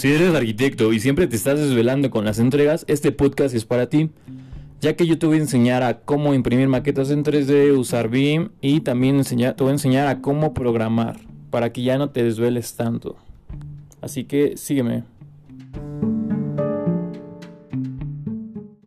Si eres arquitecto y siempre te estás desvelando con las entregas, este podcast es para ti, ya que yo te voy a enseñar a cómo imprimir maquetas en 3D, usar BIM y también te voy a enseñar a cómo programar para que ya no te desveles tanto. Así que sígueme.